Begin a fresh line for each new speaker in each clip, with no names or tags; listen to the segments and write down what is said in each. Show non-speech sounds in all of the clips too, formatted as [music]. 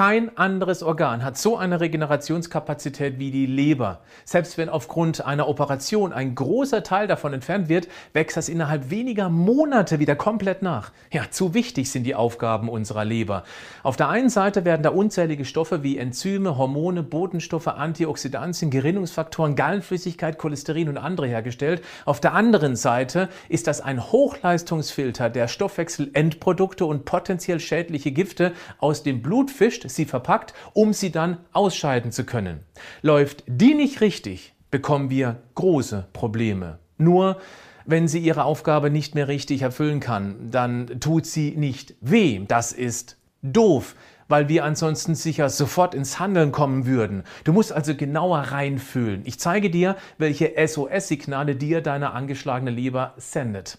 Kein anderes Organ hat so eine Regenerationskapazität wie die Leber. Selbst wenn aufgrund einer Operation ein großer Teil davon entfernt wird, wächst das innerhalb weniger Monate wieder komplett nach. Ja, zu wichtig sind die Aufgaben unserer Leber. Auf der einen Seite werden da unzählige Stoffe wie Enzyme, Hormone, Botenstoffe, Antioxidantien, Gerinnungsfaktoren, Gallenflüssigkeit, Cholesterin und andere hergestellt. Auf der anderen Seite ist das ein Hochleistungsfilter, der Stoffwechselendprodukte und potenziell schädliche Gifte aus dem Blut fischt sie verpackt, um sie dann ausscheiden zu können. Läuft die nicht richtig, bekommen wir große Probleme. Nur wenn sie ihre Aufgabe nicht mehr richtig erfüllen kann, dann tut sie nicht weh. Das ist doof, weil wir ansonsten sicher sofort ins Handeln kommen würden. Du musst also genauer reinfühlen. Ich zeige dir, welche SOS-Signale dir deine angeschlagene Leber sendet.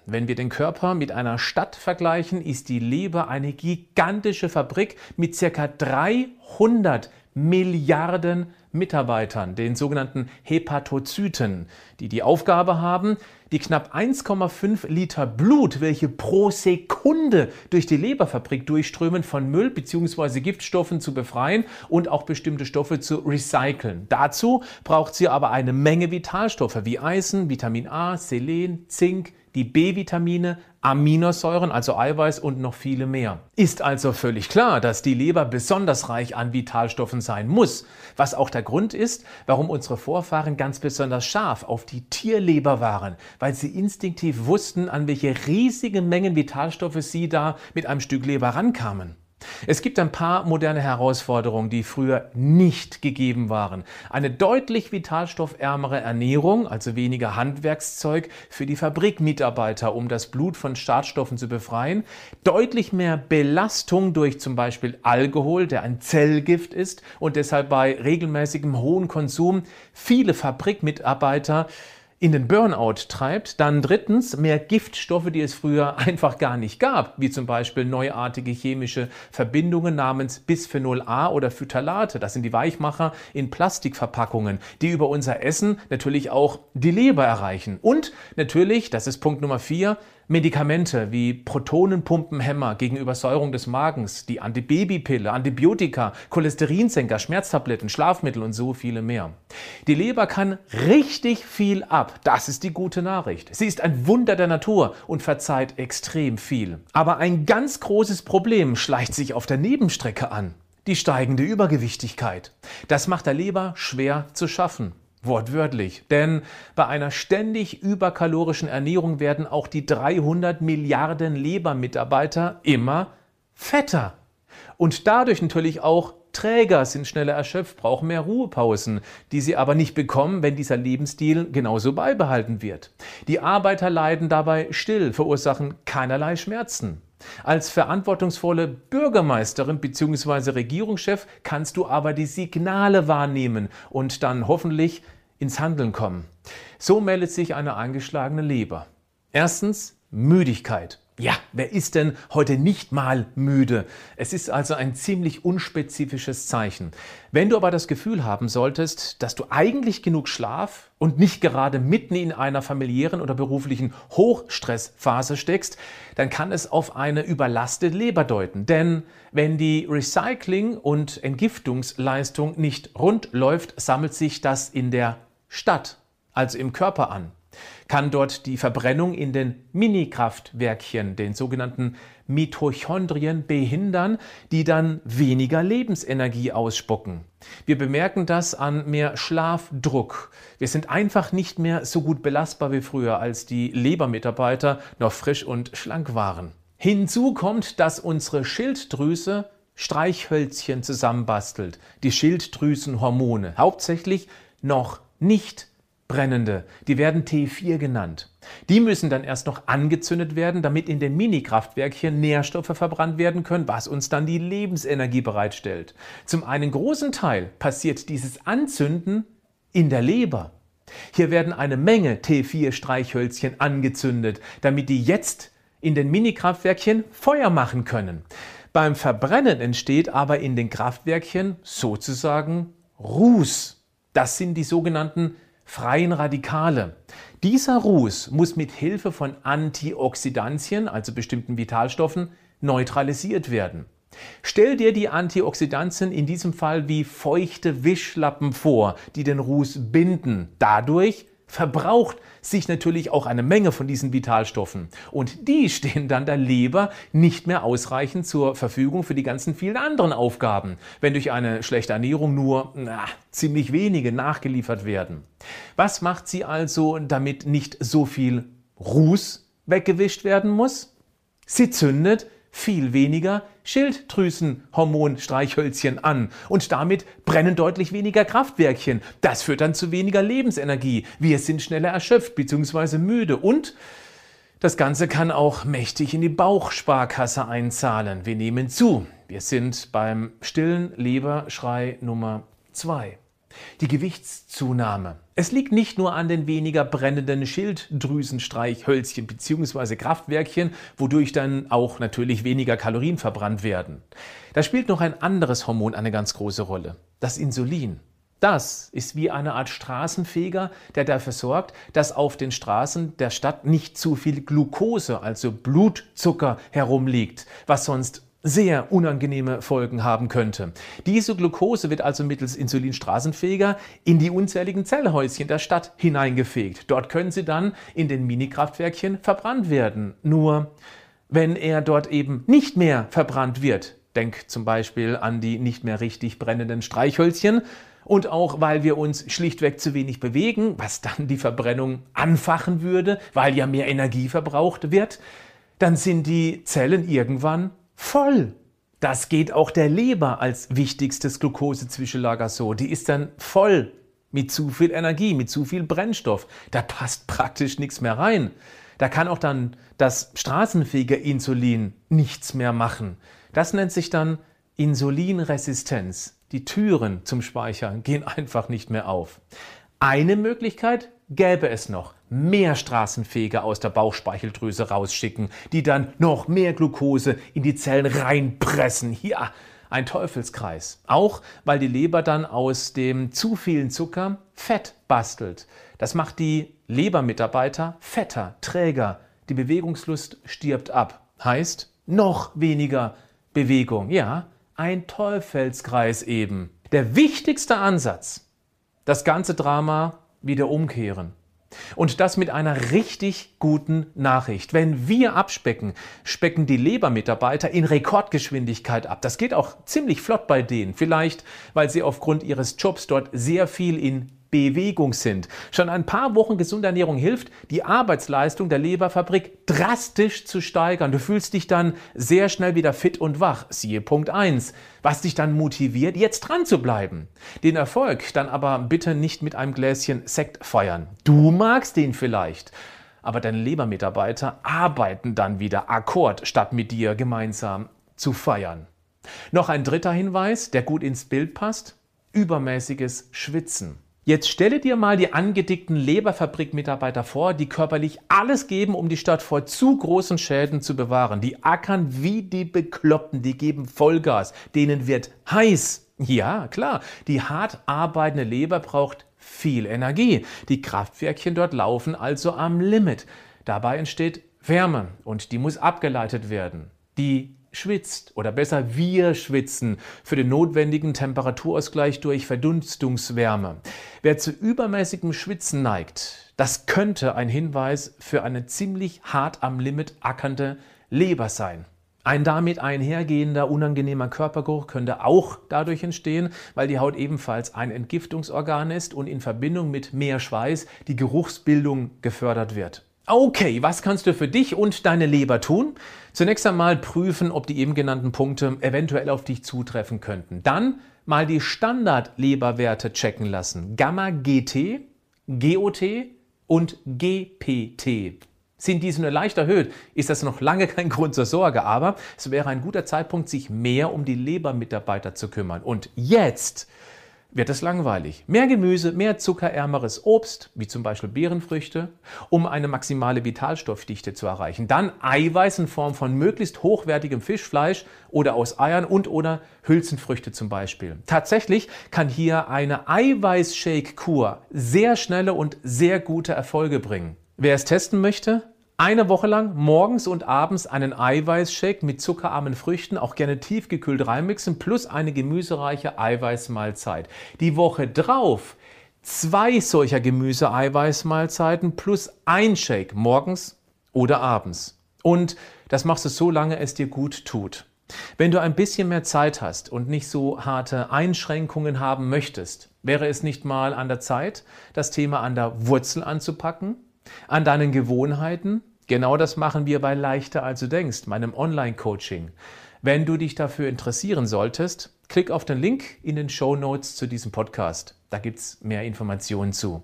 Wenn wir den Körper mit einer Stadt vergleichen, ist die Leber eine gigantische Fabrik mit ca. 300 Milliarden Mitarbeitern, den sogenannten Hepatozyten, die die Aufgabe haben, die knapp 1,5 Liter Blut, welche pro Sekunde durch die Leberfabrik durchströmen, von Müll bzw. Giftstoffen zu befreien und auch bestimmte Stoffe zu recyceln. Dazu braucht sie aber eine Menge Vitalstoffe wie Eisen, Vitamin A, Selen, Zink, die B-Vitamine, Aminosäuren, also Eiweiß und noch viele mehr. Ist also völlig klar, dass die Leber besonders reich an Vitalstoffen sein muss, was auch der Grund ist, warum unsere Vorfahren ganz besonders scharf auf die Tierleber waren, weil sie instinktiv wussten, an welche riesigen Mengen Vitalstoffe sie da mit einem Stück Leber rankamen. Es gibt ein paar moderne Herausforderungen, die früher nicht gegeben waren. Eine deutlich vitalstoffärmere Ernährung, also weniger Handwerkszeug für die Fabrikmitarbeiter, um das Blut von Schadstoffen zu befreien, deutlich mehr Belastung durch zum Beispiel Alkohol, der ein Zellgift ist und deshalb bei regelmäßigem hohen Konsum viele Fabrikmitarbeiter in den Burnout treibt. Dann drittens mehr Giftstoffe, die es früher [laughs] einfach gar nicht gab, wie zum Beispiel neuartige chemische Verbindungen namens Bisphenol A oder Phthalate. Das sind die Weichmacher in Plastikverpackungen, die über unser Essen natürlich auch die Leber erreichen. Und natürlich, das ist Punkt Nummer vier, Medikamente wie Protonenpumpenhämmer gegen Übersäuerung des Magens, die Antibabypille, Antibiotika, Cholesterinsenker, Schmerztabletten, Schlafmittel und so viele mehr. Die Leber kann richtig viel ab. Das ist die gute Nachricht. Sie ist ein Wunder der Natur und verzeiht extrem viel. Aber ein ganz großes Problem schleicht sich auf der Nebenstrecke an. Die steigende Übergewichtigkeit. Das macht der Leber schwer zu schaffen. Wortwörtlich. Denn bei einer ständig überkalorischen Ernährung werden auch die 300 Milliarden Lebermitarbeiter immer fetter. Und dadurch natürlich auch träger, sind schneller erschöpft, brauchen mehr Ruhepausen, die sie aber nicht bekommen, wenn dieser Lebensstil genauso beibehalten wird. Die Arbeiter leiden dabei still, verursachen keinerlei Schmerzen. Als verantwortungsvolle Bürgermeisterin bzw. Regierungschef kannst du aber die Signale wahrnehmen und dann hoffentlich ins Handeln kommen. So meldet sich eine angeschlagene Leber. Erstens Müdigkeit. Ja, wer ist denn heute nicht mal müde? Es ist also ein ziemlich unspezifisches Zeichen. Wenn du aber das Gefühl haben solltest, dass du eigentlich genug Schlaf und nicht gerade mitten in einer familiären oder beruflichen Hochstressphase steckst, dann kann es auf eine überlastete Leber deuten. Denn wenn die Recycling- und Entgiftungsleistung nicht rund läuft, sammelt sich das in der Stadt, also im Körper an kann dort die Verbrennung in den Minikraftwerkchen, den sogenannten Mitochondrien, behindern, die dann weniger Lebensenergie ausspucken. Wir bemerken das an mehr Schlafdruck. Wir sind einfach nicht mehr so gut belastbar wie früher, als die Lebermitarbeiter noch frisch und schlank waren. Hinzu kommt, dass unsere Schilddrüse Streichhölzchen zusammenbastelt, die Schilddrüsenhormone, hauptsächlich noch nicht brennende, die werden T4 genannt. Die müssen dann erst noch angezündet werden, damit in den Minikraftwerkchen Nährstoffe verbrannt werden können, was uns dann die Lebensenergie bereitstellt. Zum einen großen Teil passiert dieses Anzünden in der Leber. Hier werden eine Menge T4-Streichhölzchen angezündet, damit die jetzt in den Minikraftwerkchen Feuer machen können. Beim Verbrennen entsteht aber in den Kraftwerkchen sozusagen Ruß. Das sind die sogenannten freien Radikale. Dieser Ruß muss mit Hilfe von Antioxidantien, also bestimmten Vitalstoffen, neutralisiert werden. Stell dir die Antioxidantien in diesem Fall wie feuchte Wischlappen vor, die den Ruß binden. Dadurch verbraucht sich natürlich auch eine Menge von diesen Vitalstoffen. Und die [laughs] stehen dann der Leber nicht mehr ausreichend zur Verfügung für die ganzen vielen anderen Aufgaben, wenn durch eine schlechte Ernährung nur na, ziemlich wenige nachgeliefert werden. Was macht sie also, damit nicht so viel Ruß weggewischt werden muss? Sie zündet viel weniger Schilddrüsenhormonstreichhölzchen an und damit brennen deutlich weniger Kraftwerkchen. Das führt dann zu weniger Lebensenergie. Wir sind schneller erschöpft bzw. müde und das Ganze kann auch mächtig in die Bauchsparkasse einzahlen. Wir nehmen zu. Wir sind beim stillen Leberschrei Nummer 2. Die Gewichtszunahme. Es liegt nicht nur an den weniger brennenden Schilddrüsenstreichhölzchen bzw. Kraftwerkchen, wodurch dann auch natürlich weniger Kalorien verbrannt werden. Da spielt noch ein anderes Hormon eine ganz große Rolle, das Insulin. Das ist wie eine Art Straßenfeger, der dafür sorgt, dass auf den Straßen der Stadt nicht zu viel Glucose, also Blutzucker, herumliegt, was sonst sehr unangenehme Folgen haben könnte. Diese Glucose wird also mittels Insulinstraßenfähiger in die unzähligen Zellhäuschen der Stadt hineingefegt. Dort können sie dann in den Minikraftwerkchen verbrannt werden. Nur wenn er dort eben nicht mehr verbrannt wird, denk zum Beispiel an die nicht mehr richtig brennenden Streichhölzchen, und auch weil wir uns schlichtweg zu wenig bewegen, was dann die Verbrennung anfachen würde, weil ja mehr Energie verbraucht wird, dann sind die Zellen irgendwann voll. Das geht auch der Leber als wichtigstes Glukosezwischenlager so. Die ist dann voll mit zu viel Energie, mit zu viel Brennstoff. Da passt praktisch nichts mehr rein. Da kann auch dann das straßenfähige Insulin nichts mehr machen. Das nennt sich dann Insulinresistenz. Die Türen zum Speichern gehen [laughs] einfach nicht mehr auf. Eine Möglichkeit gäbe es noch mehr Straßenfeger aus der Bauchspeicheldrüse rausschicken, die dann noch mehr Glucose in die Zellen reinpressen. Ja, ein Teufelskreis. Auch weil die Leber dann aus dem zu vielen Zucker Fett bastelt. Das macht die Lebermitarbeiter fetter, träger. Die Bewegungslust stirbt ab. Heißt noch weniger Bewegung. Ja, ein Teufelskreis eben. Der wichtigste Ansatz, das ganze Drama wieder umkehren. Und das mit einer richtig guten Nachricht. Wenn wir abspecken, specken die Lebermitarbeiter in Rekordgeschwindigkeit ab. Das geht auch ziemlich flott bei denen. Vielleicht, weil sie aufgrund ihres Jobs dort sehr viel in Bewegung sind. Schon ein paar Wochen gesunde Ernährung hilft, die Arbeitsleistung der Leberfabrik drastisch zu steigern. Du fühlst dich dann sehr schnell wieder fit und wach. Siehe Punkt 1. Was dich dann motiviert, jetzt dran zu bleiben. Den Erfolg dann aber bitte nicht mit einem Gläschen Sekt feiern. Du magst den vielleicht. Aber deine Lebermitarbeiter arbeiten dann wieder akkord, statt mit dir gemeinsam zu feiern. Noch ein dritter Hinweis, der gut ins Bild passt. Übermäßiges Schwitzen. Jetzt stelle dir mal die angedickten Leberfabrikmitarbeiter vor, die körperlich alles geben, um die Stadt vor zu großen Schäden zu bewahren. Die ackern wie die Bekloppten, die geben Vollgas, denen wird heiß. Ja, klar, die hart arbeitende Leber braucht viel Energie. Die Kraftwerkchen dort laufen also am Limit. Dabei entsteht Wärme und die muss abgeleitet werden. Die schwitzt oder besser wir schwitzen für den notwendigen Temperaturausgleich durch Verdunstungswärme. Wer zu übermäßigem Schwitzen neigt, das könnte ein Hinweis für eine ziemlich hart am Limit ackernde Leber sein. Ein damit einhergehender unangenehmer Körpergeruch könnte auch dadurch entstehen, weil die Haut ebenfalls ein Entgiftungsorgan ist und in Verbindung mit mehr Schweiß die Geruchsbildung gefördert wird. Okay, was kannst du für dich und deine Leber tun? Zunächst einmal prüfen, ob die eben genannten Punkte eventuell auf dich zutreffen könnten. Dann mal die Standardleberwerte checken lassen. Gamma GT GOT und GPT. Sind diese nur leicht erhöht, ist das noch lange kein Grund zur Sorge, aber es wäre ein guter Zeitpunkt, sich mehr um die Lebermitarbeiter zu kümmern. Und jetzt wird es langweilig. Mehr Gemüse, mehr zuckerärmeres Obst, wie zum Beispiel Beerenfrüchte, um eine maximale Vitalstoffdichte zu erreichen. Dann Eiweiß in Form von möglichst hochwertigem Fischfleisch oder aus Eiern und oder Hülsenfrüchte zum Beispiel. Tatsächlich kann hier eine Eiweißshake-Kur sehr schnelle und sehr gute Erfolge bringen. Wer es testen möchte, eine Woche lang morgens und abends einen Eiweißshake mit zuckerarmen Früchten, auch gerne tiefgekühlt reinmixen, plus eine gemüsereiche Eiweißmahlzeit. Die Woche drauf zwei solcher Gemüse-Eiweißmahlzeiten plus ein Shake morgens oder abends. Und das machst du so lange es dir gut tut. Wenn du ein bisschen mehr Zeit hast und nicht so harte Einschränkungen haben möchtest, wäre es nicht mal an der Zeit, das Thema an der Wurzel anzupacken, an deinen Gewohnheiten, Genau das machen wir bei Leichter als du denkst, meinem Online-Coaching. Wenn du dich dafür interessieren solltest, klick auf den Link in den Show Notes zu diesem Podcast. Da gibt es mehr Informationen zu.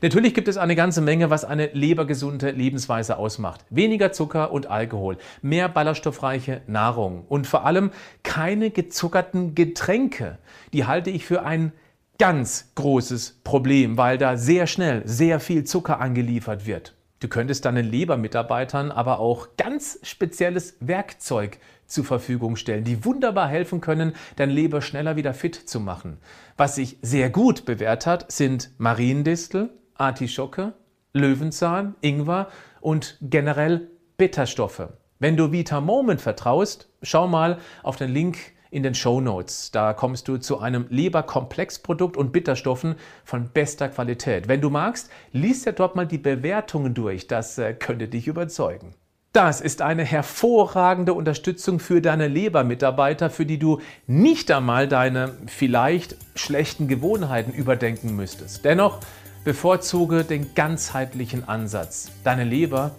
Natürlich gibt es eine ganze Menge, was eine lebergesunde Lebensweise ausmacht. Weniger Zucker und Alkohol, mehr ballaststoffreiche Nahrung und vor allem keine gezuckerten Getränke. Die halte ich für ein ganz großes Problem, weil da sehr schnell sehr viel Zucker angeliefert wird. Du könntest deinen Lebermitarbeitern aber auch ganz spezielles Werkzeug zur Verfügung stellen, die wunderbar helfen können, dein Leber schneller wieder fit zu machen. Was sich sehr gut bewährt hat, sind Mariendistel, Artischocke, Löwenzahn, Ingwer und generell Bitterstoffe. Wenn du Vita Moment vertraust, schau mal auf den Link in den Show Notes. Da kommst du zu einem Leberkomplexprodukt und Bitterstoffen von bester Qualität. Wenn du magst, liest ja dort mal die Bewertungen durch. Das äh, könnte dich überzeugen. Das ist eine hervorragende Unterstützung für deine Lebermitarbeiter, für die du nicht einmal deine vielleicht schlechten Gewohnheiten überdenken müsstest. Dennoch bevorzuge den ganzheitlichen Ansatz. Deine Leber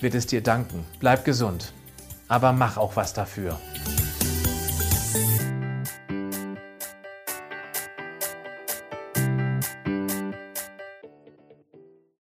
wird es dir danken. Bleib gesund, aber mach auch was dafür.